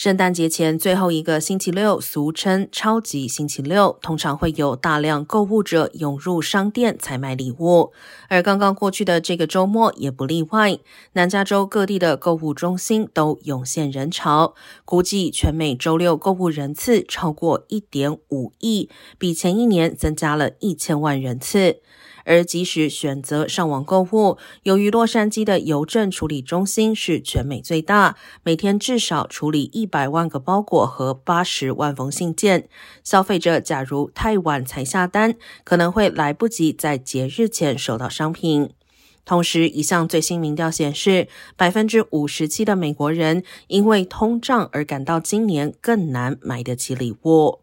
圣诞节前最后一个星期六，俗称“超级星期六”，通常会有大量购物者涌入商店采买礼物。而刚刚过去的这个周末也不例外，南加州各地的购物中心都涌现人潮，估计全美周六购物人次超过一点五亿，比前一年增加了一千万人次。而即使选择上网购物，由于洛杉矶的邮政处理中心是全美最大，每天至少处理一百万个包裹和八十万封信件。消费者假如太晚才下单，可能会来不及在节日前收到商品。同时，一项最新民调显示，百分之五十七的美国人因为通胀而感到今年更难买得起礼物。